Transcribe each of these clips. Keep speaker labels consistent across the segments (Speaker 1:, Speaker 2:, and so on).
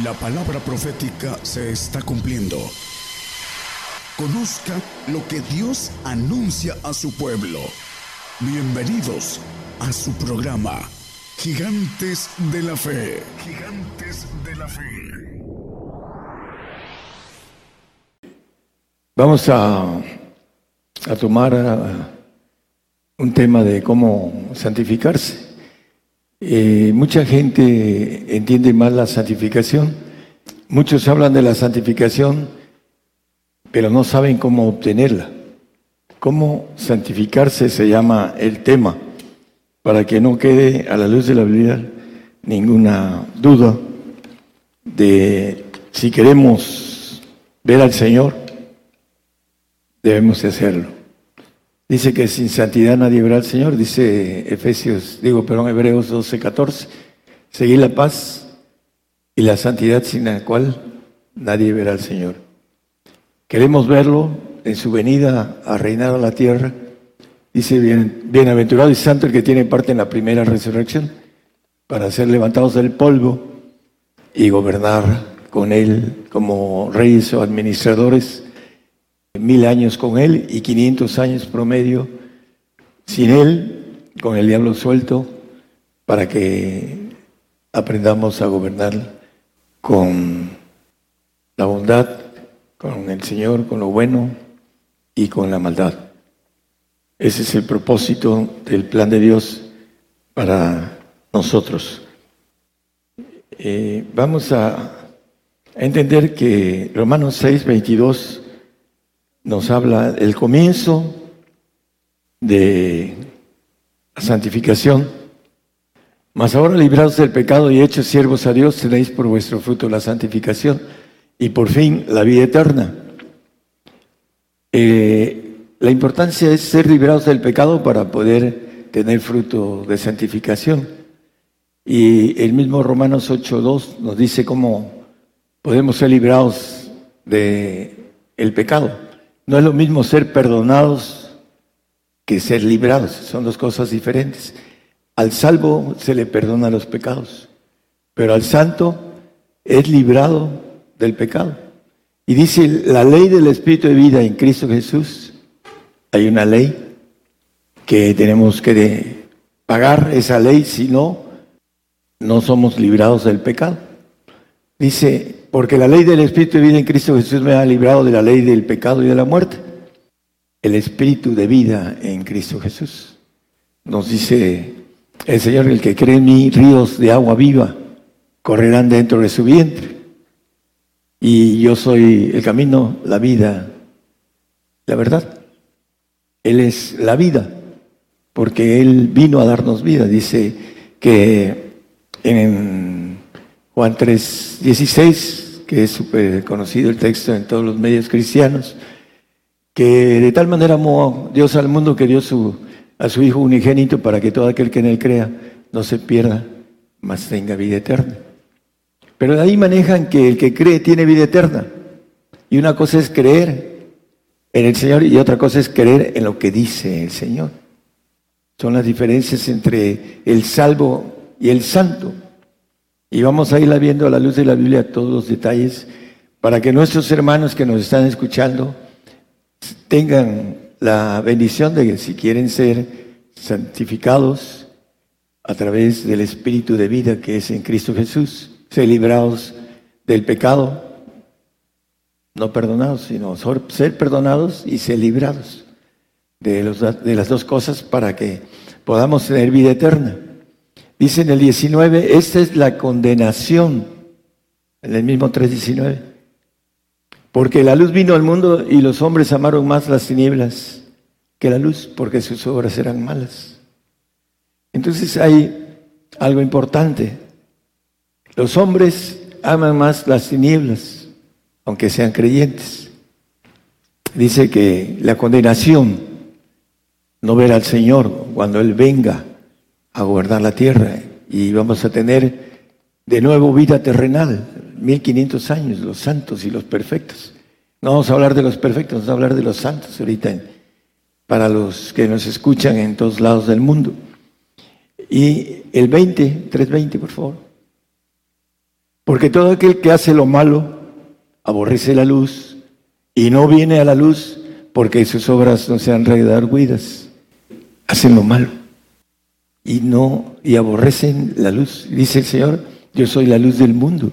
Speaker 1: La palabra profética se está cumpliendo. Conozca lo que Dios anuncia a su pueblo. Bienvenidos a su programa, Gigantes de la Fe. Gigantes de la Fe.
Speaker 2: Vamos a, a tomar uh, un tema de cómo santificarse. Eh, mucha gente entiende mal la santificación. Muchos hablan de la santificación, pero no saben cómo obtenerla. Cómo santificarse se llama el tema, para que no quede a la luz de la Biblia ninguna duda de si queremos ver al Señor, debemos hacerlo. Dice que sin santidad nadie verá al Señor, dice Efesios, digo, perdón, Hebreos 12, 14. Seguir la paz y la santidad sin la cual nadie verá al Señor. Queremos verlo en su venida a reinar a la tierra. Dice, bien, bienaventurado y santo el que tiene parte en la primera resurrección, para ser levantados del polvo y gobernar con él como reyes o administradores mil años con él y 500 años promedio sin él, con el diablo suelto, para que aprendamos a gobernar con la bondad, con el Señor, con lo bueno y con la maldad. Ese es el propósito del plan de Dios para nosotros. Eh, vamos a, entender que Romanos 6, 22 nos habla el comienzo de la santificación. Mas ahora librados del pecado y hechos siervos a Dios, tenéis por vuestro fruto la santificación y por fin la vida eterna. Eh, la importancia es ser librados del pecado para poder tener fruto de santificación. Y el mismo Romanos 8.2 nos dice cómo podemos ser librados del el pecado. No es lo mismo ser perdonados que ser librados, son dos cosas diferentes. Al salvo se le perdona los pecados, pero al santo es librado del pecado. Y dice la ley del Espíritu de vida en Cristo Jesús, hay una ley que tenemos que pagar esa ley, si no, no somos librados del pecado. Dice porque la ley del Espíritu de vida en Cristo Jesús me ha librado de la ley del pecado y de la muerte. El Espíritu de vida en Cristo Jesús. Nos dice el Señor, el que cree en mí, ríos de agua viva correrán dentro de su vientre. Y yo soy el camino, la vida, la verdad. Él es la vida, porque Él vino a darnos vida. Dice que en Juan 3, 16 que es súper conocido el texto en todos los medios cristianos, que de tal manera amó Dios al mundo que dio su, a su Hijo unigénito para que todo aquel que en él crea no se pierda, mas tenga vida eterna. Pero de ahí manejan que el que cree tiene vida eterna. Y una cosa es creer en el Señor y otra cosa es creer en lo que dice el Señor. Son las diferencias entre el salvo y el santo. Y vamos a irla viendo a la luz de la Biblia todos los detalles para que nuestros hermanos que nos están escuchando tengan la bendición de que si quieren ser santificados a través del Espíritu de vida que es en Cristo Jesús, ser librados del pecado, no perdonados, sino ser perdonados y ser librados de, los, de las dos cosas para que podamos tener vida eterna. Dice en el 19, esta es la condenación, en el mismo 3.19. Porque la luz vino al mundo y los hombres amaron más las tinieblas que la luz, porque sus obras eran malas. Entonces hay algo importante. Los hombres aman más las tinieblas, aunque sean creyentes. Dice que la condenación, no ver al Señor cuando Él venga, a gobernar la tierra y vamos a tener de nuevo vida terrenal, 1500 años, los santos y los perfectos. No vamos a hablar de los perfectos, vamos a hablar de los santos ahorita para los que nos escuchan en todos lados del mundo. Y el 20, 320, por favor. Porque todo aquel que hace lo malo aborrece la luz y no viene a la luz porque sus obras no sean redarguidas. Hacen lo malo y no y aborrecen la luz. Dice el Señor, yo soy la luz del mundo.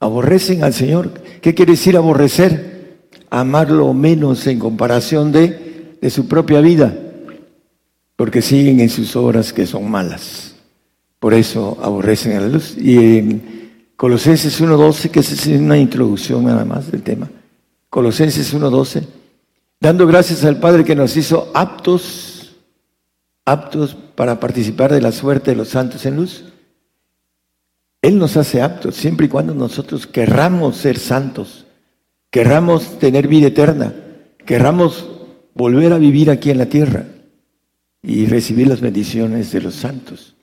Speaker 2: Aborrecen al Señor. ¿Qué quiere decir aborrecer? Amarlo menos en comparación de, de su propia vida, porque siguen en sus obras que son malas. Por eso aborrecen a la luz. Y en Colosenses 1.12, que es una introducción nada más del tema. Colosenses 1.12, dando gracias al Padre que nos hizo aptos, aptos para participar de la suerte de los santos en luz. Él nos hace aptos siempre y cuando nosotros querramos ser santos, querramos tener vida eterna, querramos volver a vivir aquí en la tierra y recibir las bendiciones de los santos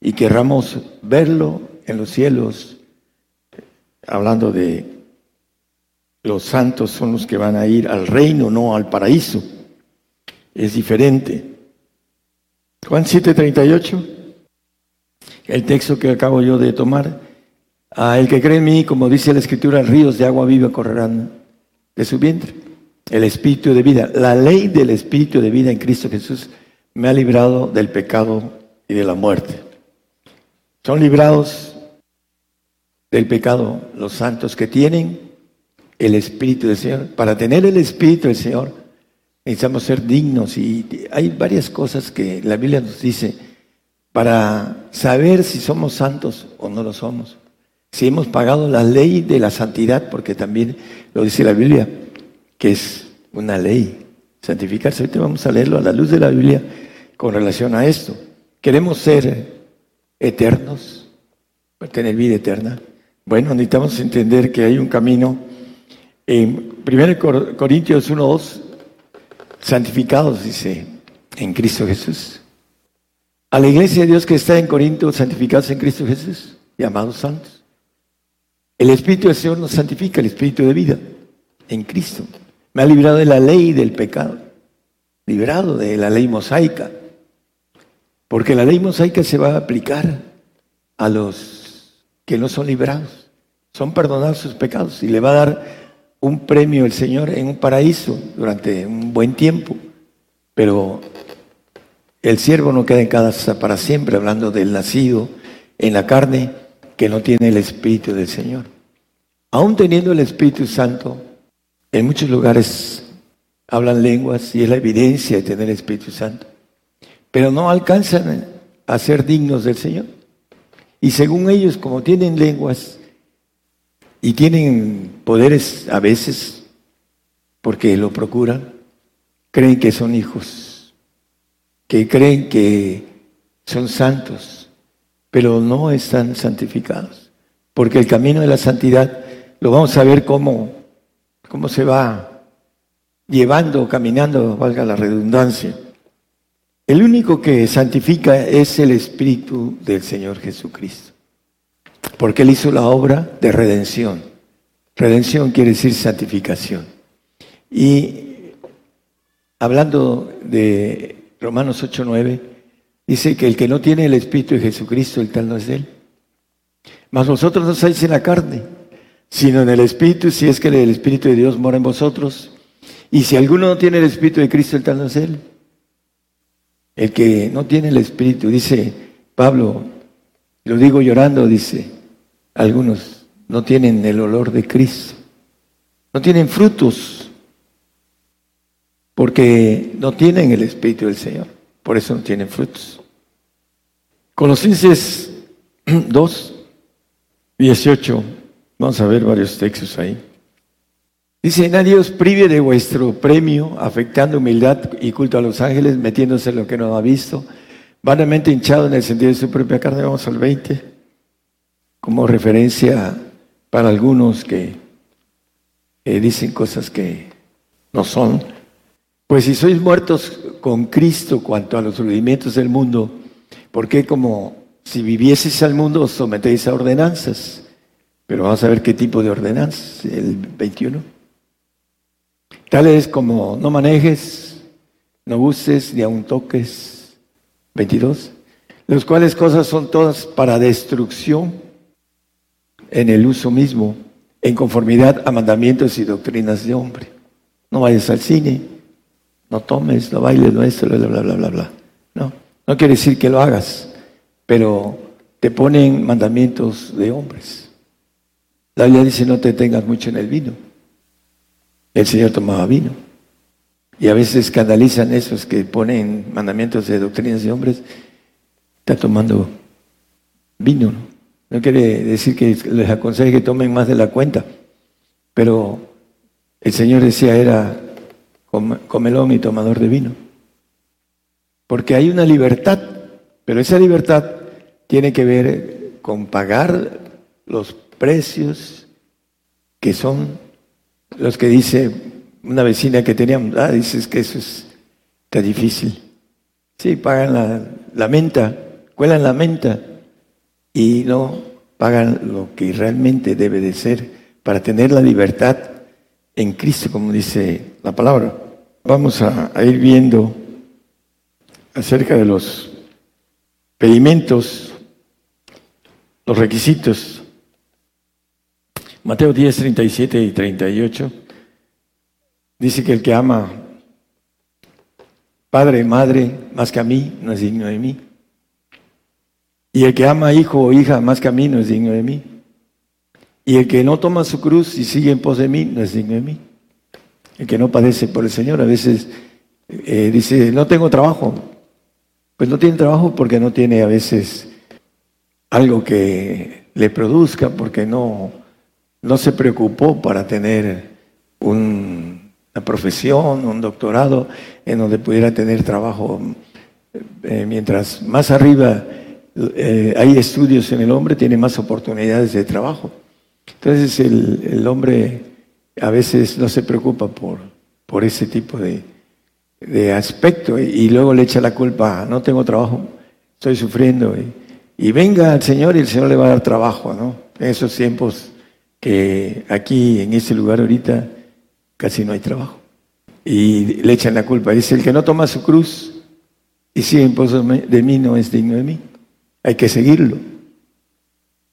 Speaker 2: y querramos verlo en los cielos, hablando de los santos son los que van a ir al reino, no al paraíso. Es diferente. Juan 7:38, el texto que acabo yo de tomar. A el que cree en mí, como dice la escritura, ríos de agua viva correrán de su vientre. El espíritu de vida, la ley del espíritu de vida en Cristo Jesús me ha librado del pecado y de la muerte. Son librados del pecado los santos que tienen el Espíritu del Señor. Para tener el Espíritu del Señor necesitamos ser dignos y hay varias cosas que la Biblia nos dice para saber si somos santos o no lo somos. Si hemos pagado la ley de la santidad, porque también lo dice la Biblia, que es una ley, santificarse. Ahorita vamos a leerlo a la luz de la Biblia con relación a esto. Queremos ser eternos, tener vida eterna. Bueno, necesitamos entender que hay un camino. En 1 Corintios 1.2, santificados, dice, en Cristo Jesús. A la iglesia de Dios que está en Corinto, santificados en Cristo Jesús, llamados santos. El Espíritu del Señor nos santifica, el Espíritu de vida, en Cristo. Me ha librado de la ley del pecado, librado de la ley mosaica. Porque la ley mosaica se va a aplicar a los que no son librados. Son perdonados sus pecados y le va a dar un premio el Señor en un paraíso durante un buen tiempo. Pero el siervo no queda en casa para siempre, hablando del nacido en la carne que no tiene el Espíritu del Señor. Aún teniendo el Espíritu Santo, en muchos lugares hablan lenguas y es la evidencia de tener el Espíritu Santo pero no alcanzan a ser dignos del Señor. Y según ellos, como tienen lenguas y tienen poderes a veces, porque lo procuran, creen que son hijos, que creen que son santos, pero no están santificados. Porque el camino de la santidad lo vamos a ver cómo, cómo se va llevando, caminando, valga la redundancia. El único que santifica es el Espíritu del Señor Jesucristo, porque Él hizo la obra de redención. Redención quiere decir santificación. Y hablando de Romanos 8:9, dice que el que no tiene el Espíritu de Jesucristo, el tal no es Él. Mas vosotros no estáis en la carne, sino en el Espíritu, si es que el Espíritu de Dios mora en vosotros. Y si alguno no tiene el Espíritu de Cristo, el tal no es Él. El que no tiene el Espíritu, dice Pablo, lo digo llorando, dice, algunos no tienen el olor de Cristo, no tienen frutos, porque no tienen el Espíritu del Señor, por eso no tienen frutos. Colosenses 2, 18, vamos a ver varios textos ahí. Dice, nadie os prive de vuestro premio, afectando humildad y culto a los ángeles, metiéndose en lo que no ha visto, vanamente hinchado en el sentido de su propia carne. Vamos al 20, como referencia para algunos que dicen cosas que no son. Pues si sois muertos con Cristo cuanto a los rudimientos del mundo, ¿por qué como si vivieseis al mundo os sometéis a ordenanzas? Pero vamos a ver qué tipo de ordenanzas, el 21. Tales como no manejes, no uses ni aun toques. 22. Los cuales cosas son todas para destrucción, en el uso mismo, en conformidad a mandamientos y doctrinas de hombre. No vayas al cine, no tomes, no bailes, no esto, bla, bla, bla, bla, bla. No, no quiere decir que lo hagas, pero te ponen mandamientos de hombres. La Biblia dice no te tengas mucho en el vino. El Señor tomaba vino. Y a veces escandalizan esos que ponen mandamientos de doctrinas de hombres. Está tomando vino. ¿no? no quiere decir que les aconseje que tomen más de la cuenta. Pero el Señor decía era comelón y tomador de vino. Porque hay una libertad, pero esa libertad tiene que ver con pagar los precios que son los que dice una vecina que teníamos, ah, dices que eso es, está difícil. Sí, pagan la, menta, cuelan la menta y no pagan lo que realmente debe de ser para tener la libertad en Cristo, como dice la palabra. Vamos a, a ir viendo acerca de los pedimentos, los requisitos. Mateo 10, 37 y 38 dice que el que ama padre, madre, más que a mí, no es digno de mí. Y el que ama hijo o hija más que a mí, no es digno de mí. Y el que no toma su cruz y sigue en pos de mí, no es digno de mí. El que no padece por el Señor, a veces eh, dice, no tengo trabajo. Pues no tiene trabajo porque no tiene a veces algo que le produzca, porque no, no se preocupó para tener una profesión, un doctorado, en donde pudiera tener trabajo. Eh, mientras más arriba eh, hay estudios en el hombre, tiene más oportunidades de trabajo. Entonces el, hombre a veces no se preocupa por, por ese tipo de, aspecto y, luego le echa la culpa, no tengo trabajo, estoy sufriendo. Y, y, venga al Señor y el Señor le va a dar trabajo, ¿no? En esos tiempos que aquí, en ese lugar ahorita, casi no hay trabajo. Y le echan la culpa. Dice, el que no toma su cruz y sigue en pos de mí no es digno de mí. Hay que seguirlo.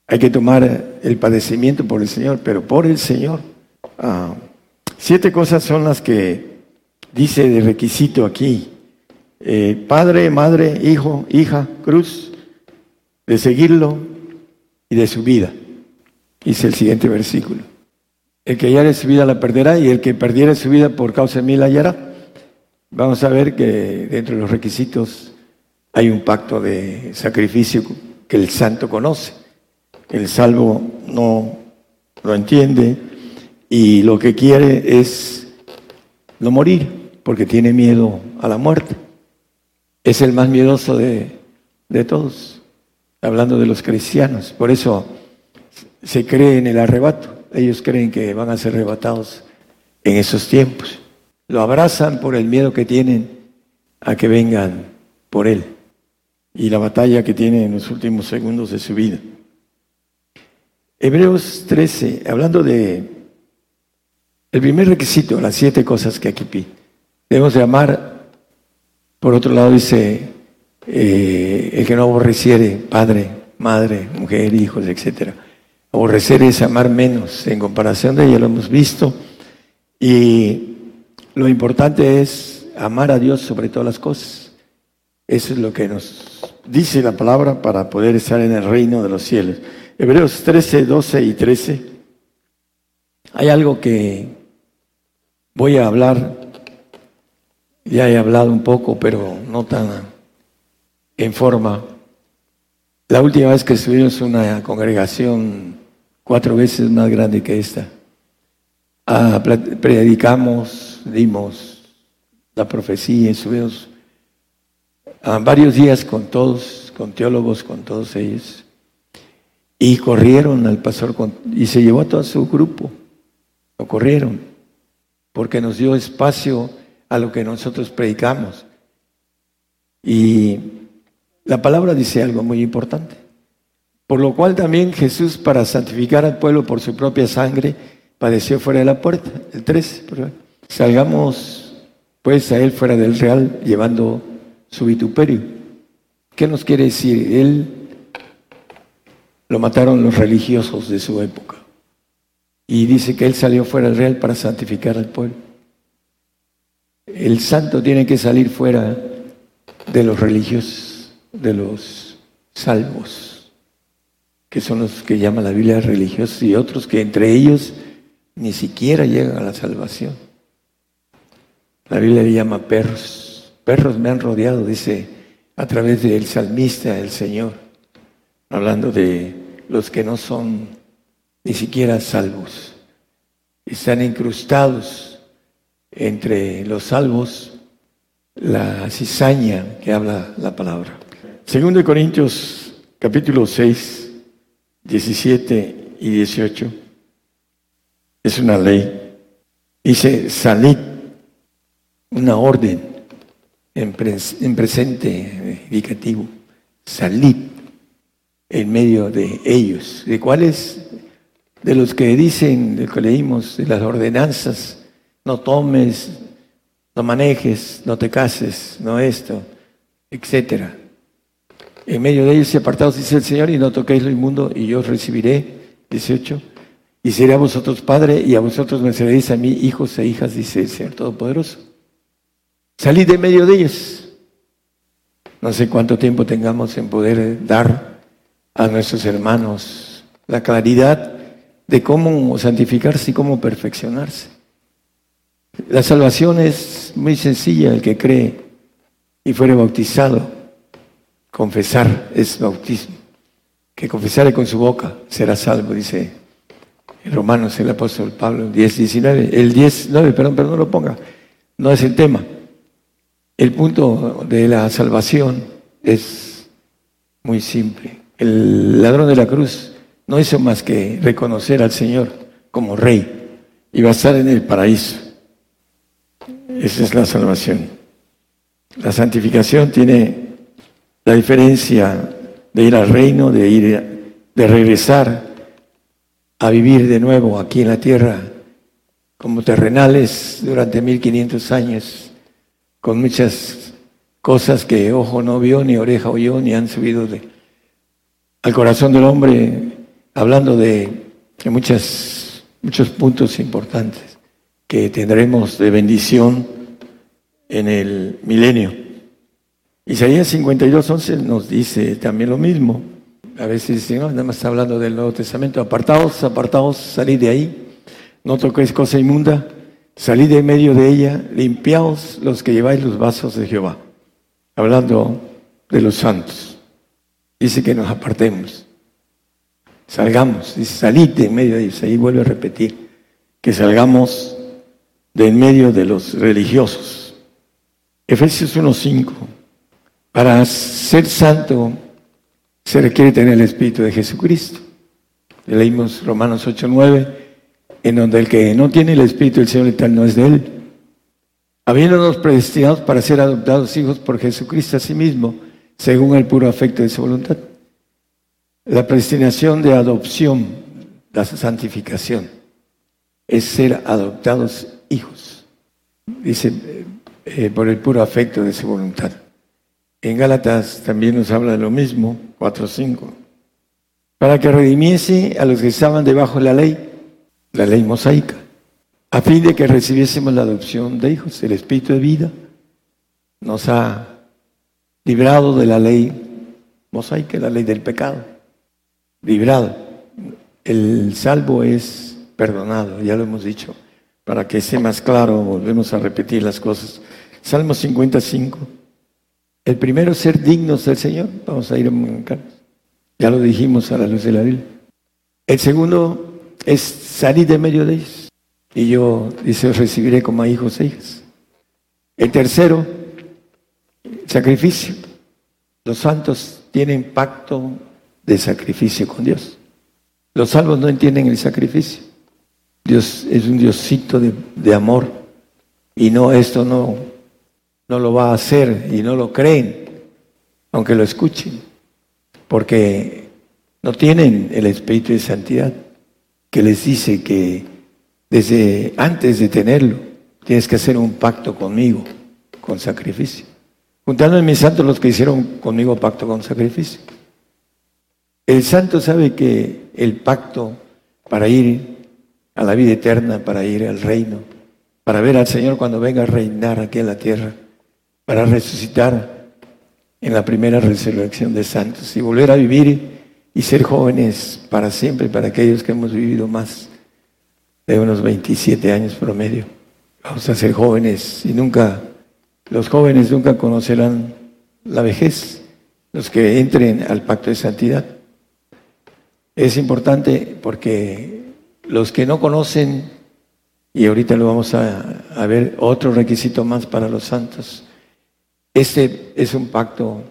Speaker 2: Hay que tomar el padecimiento por el Señor, pero por el Señor. Ah, siete cosas son las que dice de requisito aquí. Eh, padre, madre, hijo, hija, cruz, de seguirlo y de su vida. Dice el siguiente versículo. El que hallare su vida la perderá y el que perdiere su vida por causa de mí la hallará. Vamos a ver que dentro de los requisitos hay un pacto de sacrificio que el santo conoce. El salvo no lo entiende y lo que quiere es no morir porque tiene miedo a la muerte. Es el más miedoso de, de todos, hablando de los cristianos. Por eso se cree en el arrebato. Ellos creen que van a ser arrebatados en esos tiempos. Lo abrazan por el miedo que tienen a que vengan por él y la batalla que tiene en los últimos segundos de su vida. Hebreos 13, hablando de el primer requisito, las siete cosas que aquí pide. Debemos de amar, por otro lado dice, eh, el que no aborreciere, padre, madre, mujer, hijos, etc. Aborrecer es amar menos en comparación de ella, lo hemos visto. Y lo importante es amar a Dios sobre todas las cosas. Eso es lo que nos dice la palabra para poder estar en el reino de los cielos. Hebreos 13, 12 y 13. Hay algo que voy a hablar, ya he hablado un poco, pero no tan en forma. La última vez que estuvimos una congregación cuatro veces más grande que esta, ah, predicamos, dimos la profecía, subimos varios días con todos, con teólogos, con todos ellos. Y corrieron al pastor y se llevó a todo su grupo. Lo corrieron porque nos dio espacio a lo que nosotros predicamos. Y la palabra dice algo muy importante. Por lo cual también Jesús, para santificar al pueblo por su propia sangre, padeció fuera de la puerta. El 3. Salgamos pues a él fuera del real, llevando su vituperio. ¿Qué nos quiere decir? Él lo mataron los religiosos de su época. Y dice que él salió fuera del real para santificar al pueblo. El santo tiene que salir fuera de los religiosos, de los salvos, que son los que llama la Biblia religiosos y otros que entre ellos ni siquiera llegan a la salvación. La Biblia le llama perros. Perros me han rodeado, dice, a través del salmista, el Señor, hablando de los que no son ni siquiera salvos. Están incrustados entre los salvos la cizaña que habla la palabra. Segundo de Corintios capítulo 6, 17 y 18. Es una ley. Dice, salid, una orden en, en presente indicativo. Salid en medio de ellos. ¿De cuáles? De los que dicen, de que leímos, de las ordenanzas, no tomes, no manejes, no te cases, no esto, etcétera. En medio de ellos y apartados, dice el Señor, y no toquéis lo inmundo, y yo os recibiré, 18, y seré a vosotros padre, y a vosotros me seréis a mí hijos e hijas, dice el Señor Todopoderoso. Salid de medio de ellos. No sé cuánto tiempo tengamos en poder dar a nuestros hermanos la claridad de cómo santificarse y cómo perfeccionarse. La salvación es muy sencilla, el que cree y fuere bautizado, confesar es bautismo. Que confesare con su boca será salvo, dice en Romanos el apóstol Pablo, 10, 19. El 10, 9, perdón, perdón, no lo ponga, no es el tema. El punto de la salvación es muy simple. El ladrón de la cruz no hizo más que reconocer al Señor como rey y va a estar en el paraíso. Esa es la salvación. La santificación tiene la diferencia de ir al reino, de ir, de regresar a vivir de nuevo aquí en la tierra como terrenales durante 1500 años, con muchas cosas que ojo no vio, ni oreja oyó, ni han subido al corazón del hombre, hablando de, de muchos puntos importantes que tendremos de bendición en el milenio. Isaías 52, 11 nos dice también lo mismo. A veces dicen, no, nada más está hablando del Nuevo Testamento. Apartaos, apartaos, salid de ahí. No toquéis cosa inmunda. Salid de medio de ella. Limpiaos los que lleváis los vasos de Jehová. Hablando de los santos. Dice que nos apartemos. Salgamos. Dice, salid de medio de ellos. Ahí vuelve a repetir. Que salgamos de en medio de los religiosos. Efesios 1.5. Para ser santo se requiere tener el Espíritu de Jesucristo. Leímos Romanos 8.9, en donde el que no tiene el Espíritu del Señor tal no es de él. Habiéndonos predestinados para ser adoptados hijos por Jesucristo a sí mismo, según el puro afecto de su voluntad. La predestinación de adopción, la santificación, es ser adoptados hijos, dice, eh, por el puro afecto de su voluntad. En Gálatas también nos habla de lo mismo, 4.5, para que redimiese a los que estaban debajo de la ley, la ley mosaica, a fin de que recibiésemos la adopción de hijos. El Espíritu de vida nos ha librado de la ley mosaica, la ley del pecado, librado. El salvo es perdonado, ya lo hemos dicho. Para que sea más claro, volvemos a repetir las cosas. Salmo 55. El primero ser dignos del Señor. Vamos a ir a Ya lo dijimos a la luz de la Biblia. El segundo es salir de medio de ellos. Y yo, dice, recibiré como a hijos e hijas. El tercero, sacrificio. Los santos tienen pacto de sacrificio con Dios. Los salvos no entienden el sacrificio. Dios es un Diosito de, amor y no, esto no, no lo va a hacer y no lo creen, aunque lo escuchen, porque no tienen el Espíritu de Santidad que les dice que desde antes de tenerlo tienes que hacer un pacto conmigo con sacrificio. Juntando en mis santos los que hicieron conmigo pacto con sacrificio. El santo sabe que el pacto para ir a la vida eterna, para ir al reino, para ver al Señor cuando venga a reinar aquí en la tierra, para resucitar en la primera resurrección de santos y volver a vivir y ser jóvenes para siempre, para aquellos que hemos vivido más de unos 27 años promedio. Vamos a ser jóvenes y nunca, los jóvenes nunca conocerán la vejez, los que entren al pacto de santidad. Es importante porque los que no conocen, y ahorita lo vamos a, ver, otro requisito más para los santos, este es un pacto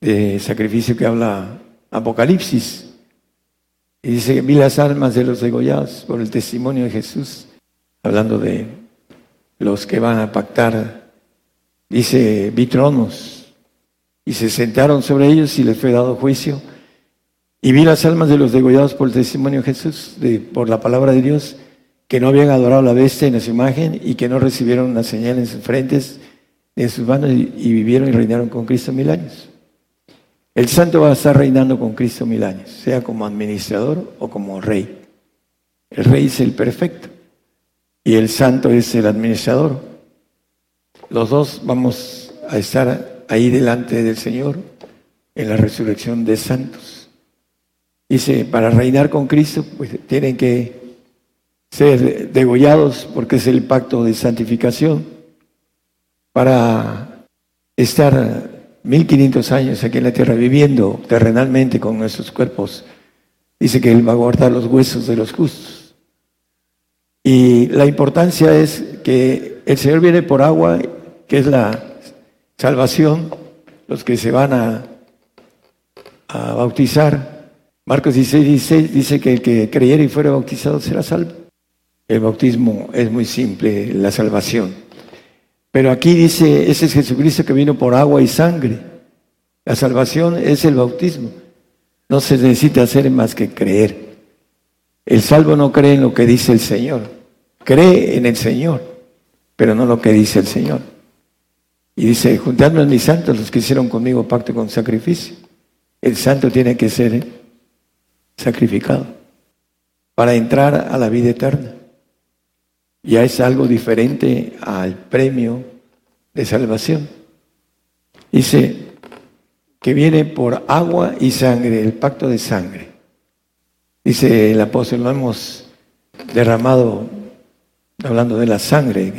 Speaker 2: de sacrificio que habla Apocalipsis. Y dice, vi las almas de los degollados por el testimonio de Jesús, hablando de los que van a pactar. Dice, vi tronos y se sentaron sobre ellos y les fue dado juicio. Y vi las almas de los degollados por el testimonio de Jesús, de, por la palabra de Dios, que no habían adorado la bestia en su imagen y que no recibieron una señal en sus frentes en sus manos y, vivieron y reinaron con Cristo mil años. El santo va a estar reinando con Cristo mil años, sea como administrador o como rey. El rey es el perfecto y el santo es el administrador. Los dos vamos a estar ahí delante del Señor en la resurrección de santos. Dice, para reinar con Cristo, pues tienen que ser degollados porque es el pacto de santificación. Para estar 1500 años aquí en la tierra viviendo terrenalmente con nuestros cuerpos, dice que Él va a guardar los huesos de los justos. Y la importancia es que el Señor viene por agua, que es la salvación, los que se van a, bautizar. Marcos 16, 16 dice que el que creyera y fuera bautizado será salvo. El bautismo es muy simple, la salvación. Pero aquí dice, ese es Jesucristo que vino por agua y sangre. La salvación es el bautismo. No se necesita hacer más que creer. El salvo no cree en lo que dice el Señor. Cree en el Señor, pero no lo que dice el Señor. Y dice, juntadme a mis santos, los que hicieron conmigo pacto con sacrificio. El santo tiene que ser sacrificado para entrar a la vida eterna ya es algo diferente al premio de salvación. Dice que viene por agua y sangre, el pacto de sangre. Dice el apóstol, lo hemos derramado hablando de la sangre,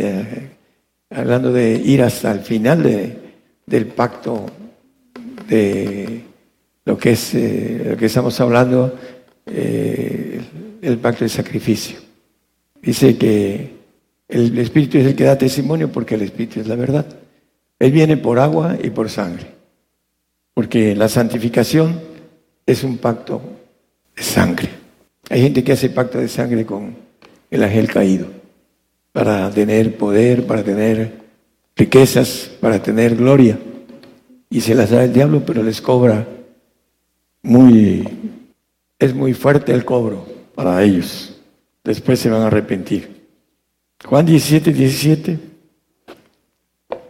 Speaker 2: hablando de ir hasta el final de, del pacto de lo que es eh, lo que estamos hablando, eh, el pacto de sacrificio. Dice que el Espíritu es el que da testimonio porque el Espíritu es la verdad. Él viene por agua y por sangre. Porque la santificación es un pacto de sangre. Hay gente que hace pacto de sangre con el ángel caído para tener poder, para tener riquezas, para tener gloria. Y se las da el diablo, pero les cobra muy, es muy fuerte el cobro para ellos. Después se van a arrepentir. Juan 17, 17.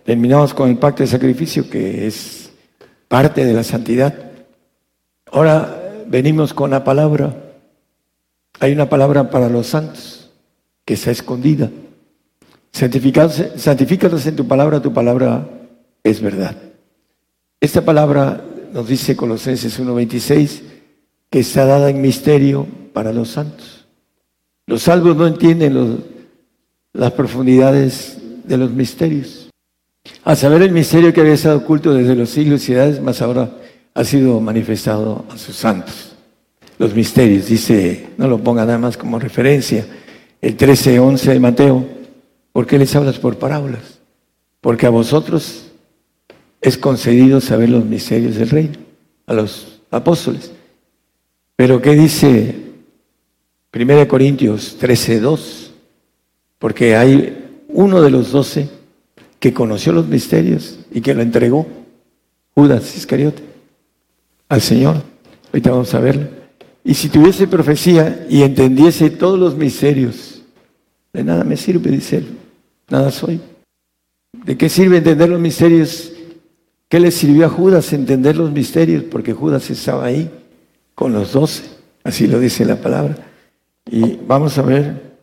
Speaker 2: Terminamos con el pacto de sacrificio que es parte de la santidad. Ahora venimos con la palabra. Hay una palabra para los santos que está escondida. Santifícalos en tu palabra, tu palabra es verdad. Esta palabra nos dice Colosenses 1.26 que está dada en misterio para los santos. Los salvos no entienden los, las profundidades de los misterios. A saber el misterio que había estado oculto desde los siglos y edades, más ahora ha sido manifestado a sus santos. Los misterios, dice, no lo ponga nada más como referencia, el 13.11 de Mateo, ¿por qué les hablas por parábolas? Porque a vosotros es concedido saber los misterios del reino, a los apóstoles. Pero ¿qué dice 1 Corintios 13.2? Porque hay uno de los doce que conoció los misterios y que lo entregó, Judas Iscariote, al Señor. Ahorita vamos a verlo. Y si tuviese profecía y entendiese todos los misterios, de nada me sirve, dice él, nada soy. ¿De qué sirve entender los misterios? ¿Qué le sirvió a Judas entender los misterios? Porque Judas estaba ahí. con los doce, así lo dice la palabra. Y vamos a ver,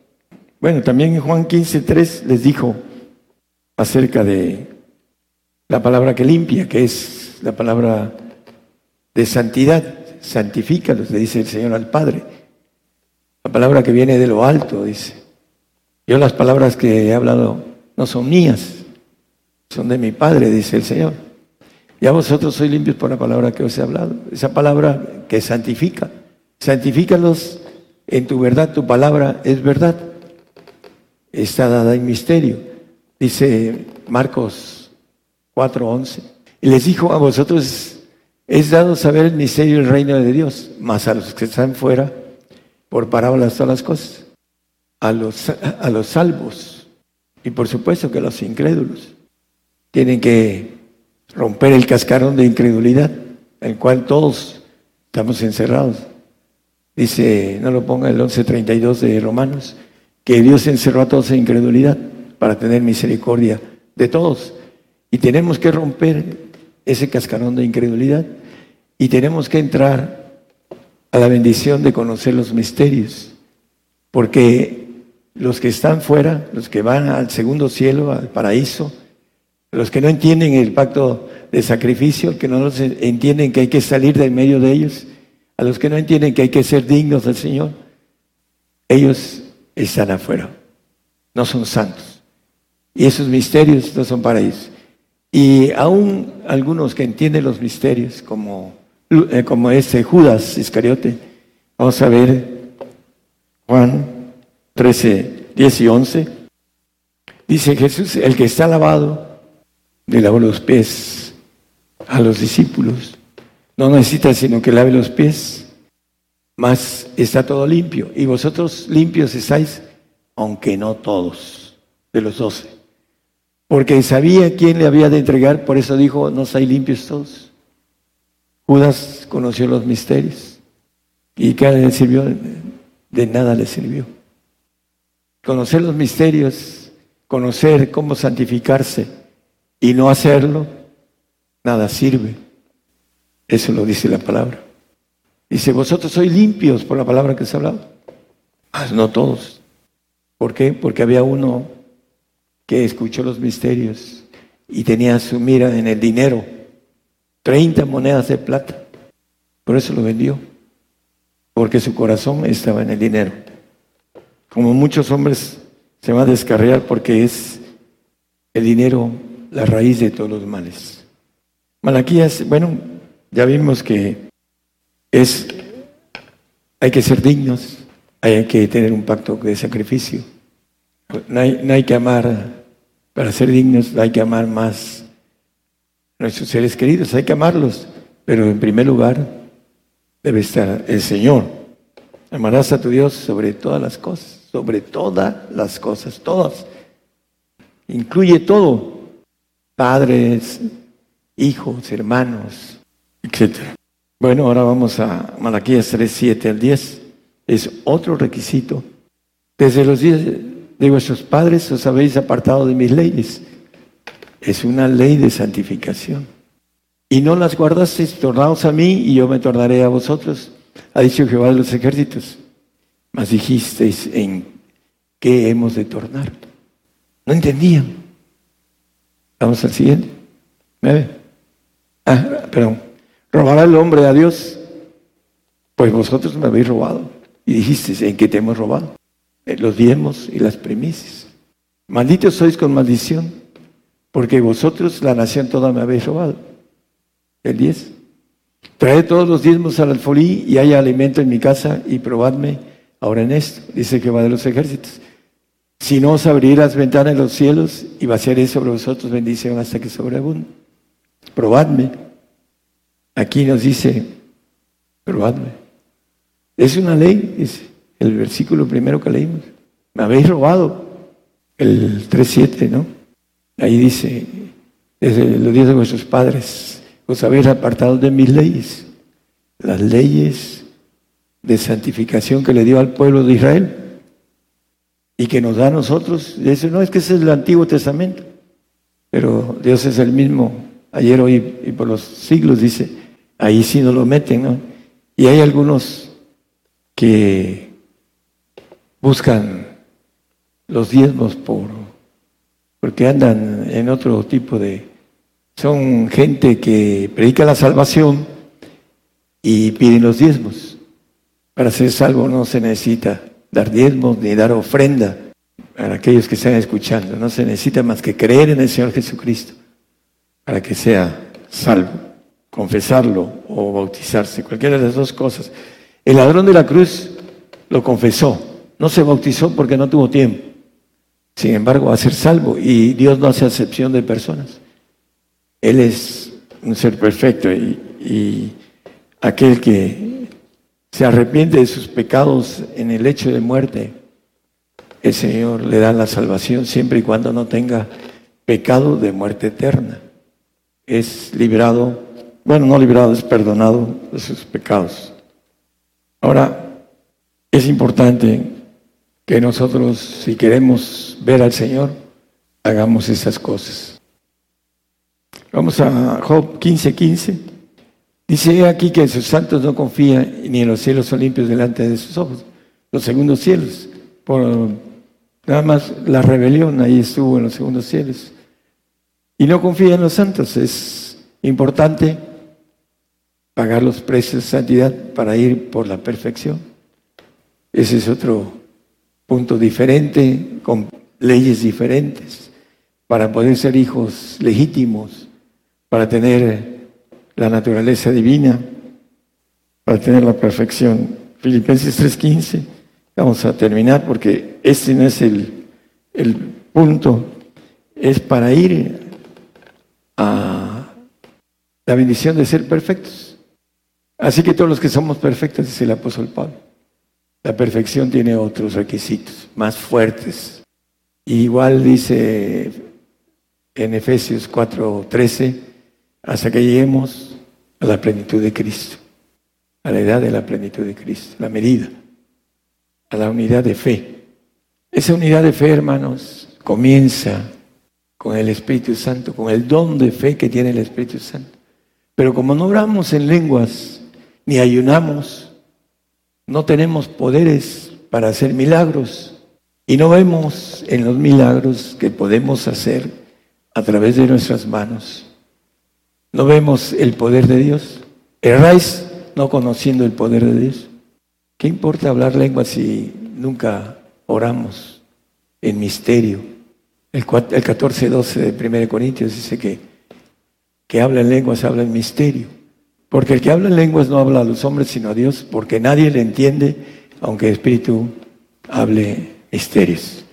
Speaker 2: bueno, también en Juan 15, 3 les dijo acerca de la palabra que limpia, que es la palabra de santidad, santifícalos, le dice el Señor al Padre. La palabra que viene de lo alto, dice. Yo las palabras que he hablado no son mías, son de mi Padre, dice el Señor. Ya vosotros sois limpios por la palabra que os he hablado. Esa palabra que santifica. Santifícalos en tu verdad, tu palabra es verdad. Está dada en misterio. Dice Marcos 4:11. Y les dijo a vosotros es dado saber el misterio del reino de Dios, más a los que están fuera, por parábolas todas las cosas, a los, a los salvos y por supuesto que a los incrédulos. Tienen que romper el cascarón de incredulidad, en el cual todos estamos encerrados. Dice, no lo ponga el 11.32 de Romanos, que Dios encerró a todos en incredulidad para tener misericordia de todos. Y tenemos que romper ese cascarón de incredulidad y tenemos que entrar a la bendición de conocer los misterios, porque los que están fuera, los que van al segundo cielo, al paraíso, los que no entienden el pacto de sacrificio, que no entienden que hay que salir de medio de ellos, a los que no entienden que hay que ser dignos del Señor, ellos están afuera, no son santos. Y esos misterios no son para ellos. Y aún algunos que entienden los misterios, como, eh, como este Judas Iscariote, vamos a ver Juan 13, 10 y 11, dice Jesús, el que está lavado, le lavó los pies a los discípulos. No necesita sino que lave los pies, mas está todo limpio. Y vosotros limpios estáis, aunque no todos, de los doce. Porque sabía quién le había de entregar, por eso dijo, no estáis limpios todos. Judas conoció los misterios. ¿Y qué le sirvió? De nada le sirvió. Conocer los misterios, conocer cómo santificarse y no hacerlo, nada sirve. Eso lo dice la palabra. Dice, vosotros sois limpios por la palabra que se ha hablado. Mas no todos. ¿Por qué? Porque había uno que escuchó los misterios y tenía su mira en el dinero. 30 monedas de plata. Por eso lo vendió. Porque su corazón estaba en el dinero. Como muchos hombres se van a descarriar porque es el dinero la raíz de todos los males. Malaquías, bueno, ya vimos que es, hay que ser dignos, hay que tener un pacto de sacrificio. No hay, no hay que amar, para ser dignos hay que amar más a nuestros seres queridos, hay que amarlos, pero en primer lugar debe estar el Señor. Amarás a tu Dios sobre todas las cosas, sobre todas las cosas, todas. Incluye todo, padres, hijos, hermanos, etc. Bueno, ahora vamos a Malaquías 3, 7 al 10. Es otro requisito. Desde los días de vuestros padres os habéis apartado de mis leyes. Es una ley de santificación. Y no las guardasteis, tornaos a mí y yo me tornaré a vosotros, ha dicho Jehová de los ejércitos. Mas dijisteis en qué hemos de tornar. No entendían. Vamos al siguiente. ¿Me Ah, perdón. ¿Robará el hombre a Dios? Pues vosotros me habéis robado. Y dijiste, ¿en qué te hemos robado? En los diezmos y las primicias. Malditos sois con maldición, porque vosotros, la nación toda, me habéis robado. El 10. Traed todos los diezmos al alfolí y haya alimento en mi casa y probadme ahora en esto, dice Jehová de los ejércitos. Si no os abriré las ventanas de los cielos y vaciaré sobre vosotros bendición hasta que sobreabunde. Probadme. Aquí nos dice, probadme. Es una ley, es el versículo primero que leímos. Me habéis robado. El 3.7, ¿no? Ahí dice, desde los días de vuestros padres, os habéis apartado de mis leyes, las leyes de santificación que le dio al pueblo de Israel y que nos da a nosotros. Dice, no, es que ese es el Antiguo Testamento, pero Dios es el mismo ayer, hoy y por los siglos, dice, ahí sí no lo meten, ¿no? Y hay algunos que buscan los diezmos por, porque andan en otro tipo de... Son gente que predica la salvación y piden los diezmos. Para ser salvo no se necesita dar diezmos ni dar ofrenda para aquellos que están escuchando. No se necesita más que creer en el Señor Jesucristo para que sea salvo, confesarlo o bautizarse, cualquiera de las dos cosas. El ladrón de la cruz lo confesó, no se bautizó porque no tuvo tiempo. Sin embargo, va a ser salvo y Dios no hace acepción de personas. Él es un ser perfecto y, y aquel que se arrepiente de sus pecados en el hecho de muerte, el Señor le da la salvación siempre y cuando no tenga pecado de muerte eterna. Es liberado, bueno, no liberado, es perdonado de sus pecados. Ahora, es importante que nosotros, si queremos ver al Señor, hagamos esas cosas. Vamos a Job 15:15. 15. Dice aquí que sus santos no confía ni en los cielos son limpios delante de sus ojos, los segundos cielos. Por nada más la rebelión ahí estuvo en los segundos cielos. Y no confía en los santos. Es importante pagar los precios de santidad para ir por la perfección. Ese es otro punto diferente, con leyes diferentes, para poder ser hijos legítimos, para tener la naturaleza divina, para tener la perfección. Filipenses 3:15, vamos a terminar porque este no es el, el punto, es para ir a la bendición de ser perfectos. Así que todos los que somos perfectos, dice el apóstol Pablo. La perfección tiene otros requisitos más fuertes. igual dice en Efesios 4:13, hasta que lleguemos a la plenitud de Cristo, a la edad de la plenitud de Cristo, la medida, a la unidad de fe. Esa unidad de fe, hermanos, comienza con el Espíritu Santo, con el don de fe que tiene el Espíritu Santo. Pero como no oramos en lenguas, ni ayunamos, no tenemos poderes para hacer milagros y no vemos en los milagros que podemos hacer a través de nuestras manos. No vemos el poder de Dios. Erráis no conociendo el poder de Dios. ¿Qué importa hablar lenguas si nunca oramos en misterio? El 14-12 de 1 Corintios dice que, que habla en lenguas, habla en misterio. Porque el que habla en lenguas no habla a los hombres, sino a Dios, porque nadie le entiende, aunque el Espíritu hable misterios.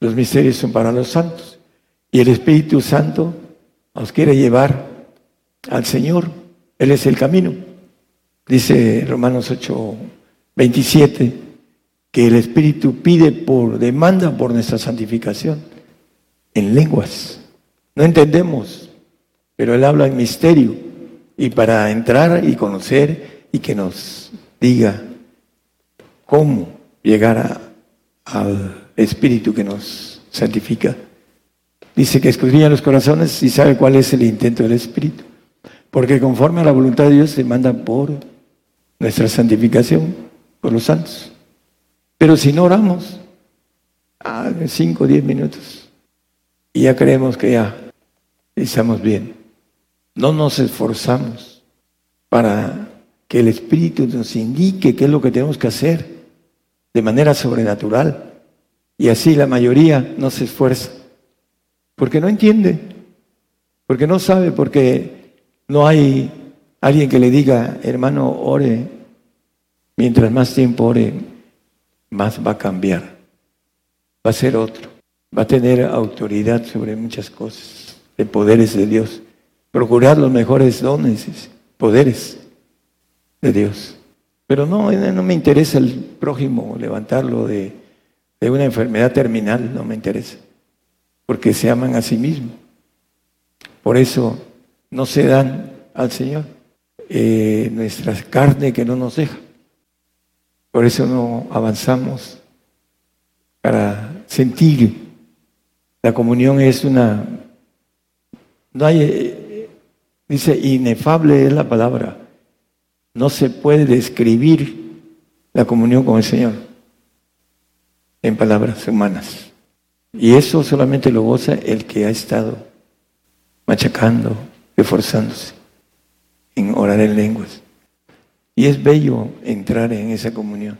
Speaker 2: Los misterios son para los santos. Y el Espíritu Santo nos quiere llevar al Señor. Él es el camino. Dice Romanos 8, 27, que el Espíritu pide por demanda por nuestra santificación en lenguas. No entendemos, pero Él habla en misterio y para entrar y conocer y que nos diga cómo llegar al Espíritu que nos santifica. Dice que escudriña los corazones y sabe cuál es el intento del Espíritu. Porque conforme a la voluntad de Dios se manda por nuestra santificación, por los santos. Pero si no oramos, ah, cinco o diez minutos, y ya creemos que ya estamos bien. No nos esforzamos para que el Espíritu nos indique qué es lo que tenemos que hacer de manera sobrenatural. Y así la mayoría no se esfuerza, porque no entiende, porque no sabe, porque no hay alguien que le diga, hermano, ore, mientras más tiempo ore, más va a cambiar, va a ser otro, va a tener autoridad sobre muchas cosas, de poderes de Dios procurar los mejores dones, poderes de Dios. Pero no, no me interesa el prójimo levantarlo de, de una enfermedad terminal, no me interesa, porque se aman a sí mismos. Por eso no se dan al Señor eh, nuestra carne que no nos deja. Por eso no avanzamos para sentir. La comunión es una... No hay Dice, inefable es la palabra. No se puede describir la comunión con el Señor en palabras humanas. Y eso solamente lo goza el que ha estado machacando, esforzándose en orar en lenguas. Y es bello entrar en esa comunión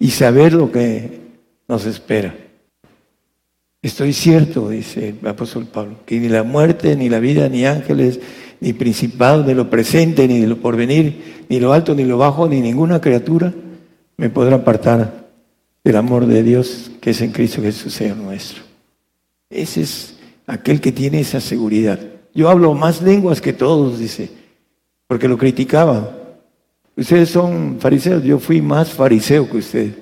Speaker 2: y saber lo que nos espera. Estoy cierto, dice el apóstol Pablo, que ni la muerte, ni la vida, ni ángeles, ni principados, ni lo presente, ni lo porvenir, ni lo alto, ni lo bajo, ni ninguna criatura me podrá apartar del amor de Dios que es en Cristo Jesús, Señor nuestro. Ese es aquel que tiene esa seguridad. Yo hablo más lenguas que todos, dice, porque lo criticaba. Ustedes son fariseos, yo fui más fariseo que ustedes.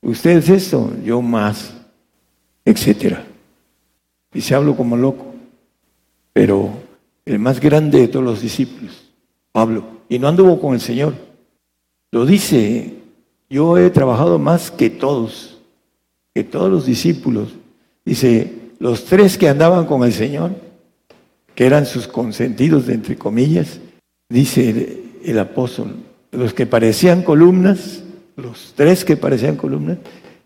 Speaker 2: Ustedes esto, yo más etcétera. Y se hablo como loco. Pero el más grande de todos los discípulos, Pablo, y no anduvo con el Señor. Lo dice, yo he trabajado más que todos, que todos los discípulos. Dice, los tres que andaban con el Señor, que eran sus consentidos, de entre comillas, dice el, el apóstol, los que parecían columnas, los tres que parecían columnas,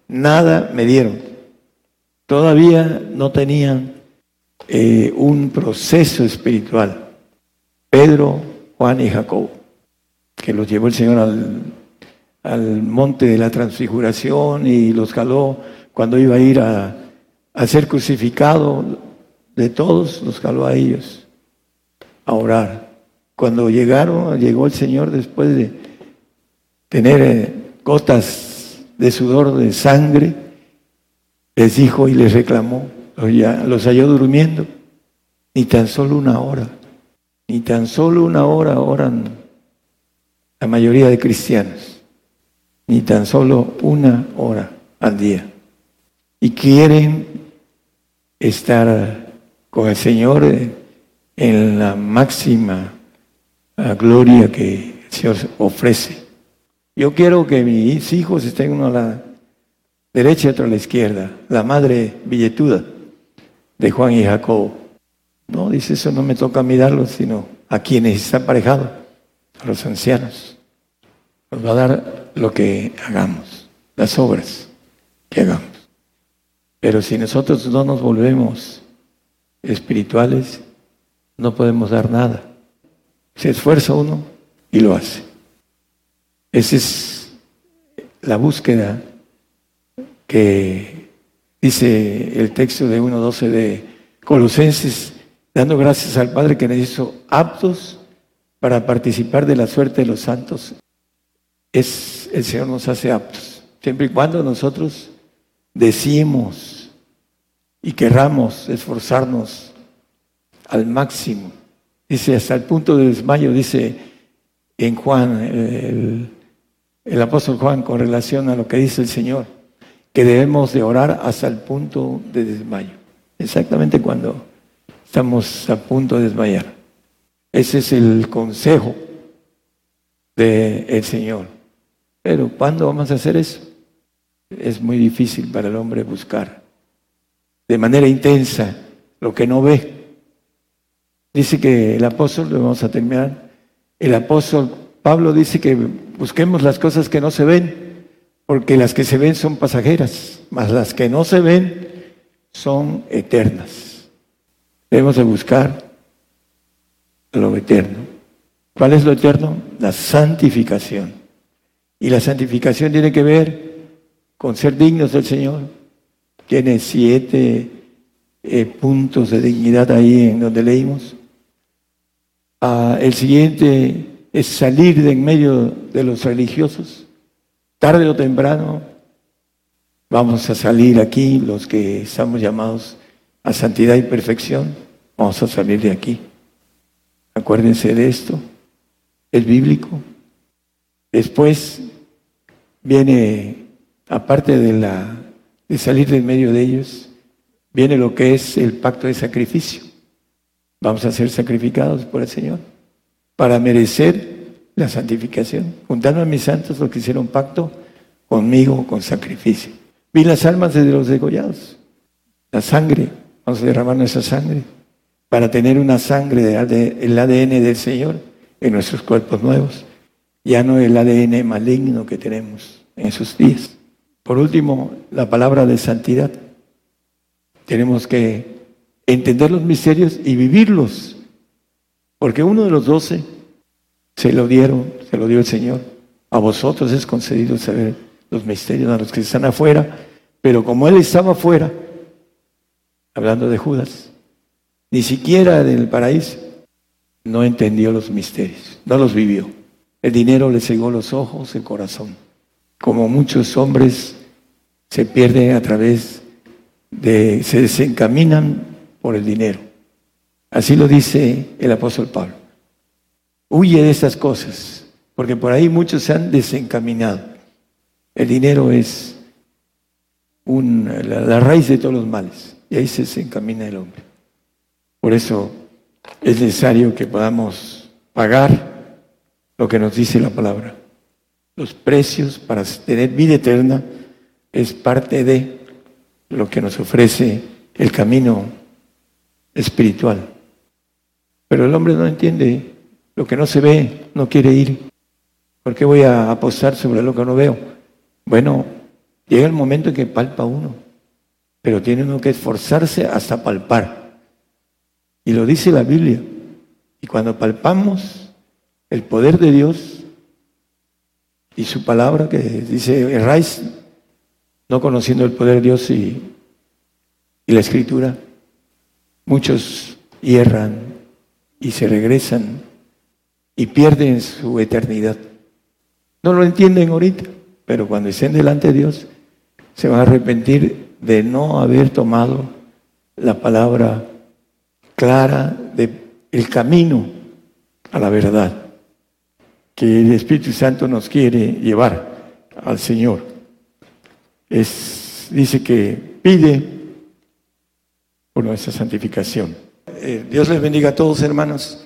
Speaker 2: nada me dieron todavía no tenían eh, un proceso espiritual. Pedro, Juan y Jacob, que los llevó el Señor al, al monte de la transfiguración y los jaló cuando iba a ir a, a ser crucificado, de todos los jaló a ellos a orar. Cuando llegaron, llegó el Señor después de tener eh, gotas de sudor de sangre, les dijo y les reclamó, los halló durmiendo, ni tan solo una hora, ni tan solo una hora oran la mayoría de cristianos, ni tan solo una hora al día. Y quieren estar con el Señor en la máxima gloria que el Señor ofrece. Yo quiero que mis hijos estén a la derecha y otro a la izquierda, la madre billetuda de Juan y Jacob. No, dice eso no me toca mirarlo, sino a quienes están aparejados, a los ancianos. Nos va a dar lo que hagamos, las obras que hagamos. Pero si nosotros no nos volvemos espirituales, no podemos dar nada. Se esfuerza uno y lo hace. Esa es la búsqueda que dice el texto de 1.12 de Colosenses, dando gracias al Padre que nos hizo aptos para participar de la suerte de los santos. Es, el Señor nos hace aptos, siempre y cuando nosotros decimos y querramos esforzarnos al máximo. Dice, hasta el punto de desmayo, dice en Juan, el, el apóstol Juan, con relación a lo que dice el Señor que debemos de orar hasta el punto de desmayo. Exactamente cuando estamos a punto de desmayar. Ese es el consejo del Señor. Pero ¿cuándo vamos a hacer eso? Es muy difícil para el hombre buscar de manera intensa lo que no ve. Dice que el apóstol, lo vamos a terminar, el apóstol Pablo dice que busquemos las cosas que no se ven porque las que se ven son pasajeras, mas las que no se ven son eternas. Debemos de buscar lo eterno. ¿Cuál es lo eterno? La santificación. Y la santificación tiene que ver con ser dignos del Señor. Tiene siete eh, puntos de dignidad ahí en donde leímos. Ah, el siguiente es salir de en medio de los religiosos tarde o temprano vamos a salir aquí, los que estamos llamados a santidad y perfección, vamos a salir de aquí. Acuérdense de esto, es bíblico. Después viene, aparte de, la, de salir del medio de ellos, viene lo que es el pacto de sacrificio. Vamos a ser sacrificados por el Señor para merecer la santificación. Juntando a mis santos los que hicieron pacto conmigo con sacrificio. Vi las almas de los degollados, la sangre, vamos a derramar nuestra sangre para tener una sangre del ADN del Señor en nuestros cuerpos nuevos, ya no el ADN maligno que tenemos en esos días. Por último, la palabra de santidad. Tenemos que entender los misterios y vivirlos, porque uno de los doce se lo dieron, se lo dio el Señor. A vosotros es concedido saber los misterios, a los que están afuera, pero como él estaba afuera, hablando de Judas, ni siquiera del paraíso, no entendió los misterios, no los vivió. El dinero le cegó los ojos, el corazón. Como muchos hombres se pierden a través de, se desencaminan por el dinero. Así lo dice el apóstol Pablo. Huye de estas cosas, porque por ahí muchos se han desencaminado. El dinero es la, raíz de todos los males, y ahí se desencamina el hombre. Por eso es necesario que podamos pagar lo que nos dice la palabra. Los precios para tener vida eterna es parte de lo que nos ofrece el camino espiritual. Pero el hombre no entiende lo que no se ve, no quiere ir. ¿Por qué voy a apostar sobre lo que no veo? Bueno, llega el momento en que palpa uno, pero tiene uno que esforzarse hasta palpar. Y lo dice la Biblia. Y cuando palpamos el poder de Dios y su palabra que dice, erráis no conociendo el poder de Dios y, y la escritura, muchos hierran y se regresan y pierden su eternidad. No lo entienden ahorita, pero cuando estén delante de Dios se van a arrepentir de no haber tomado la palabra clara del camino a la verdad que el Espíritu Santo nos quiere llevar al Señor. Es, dice que pide por nuestra santificación. Eh, Dios les bendiga a todos, hermanos.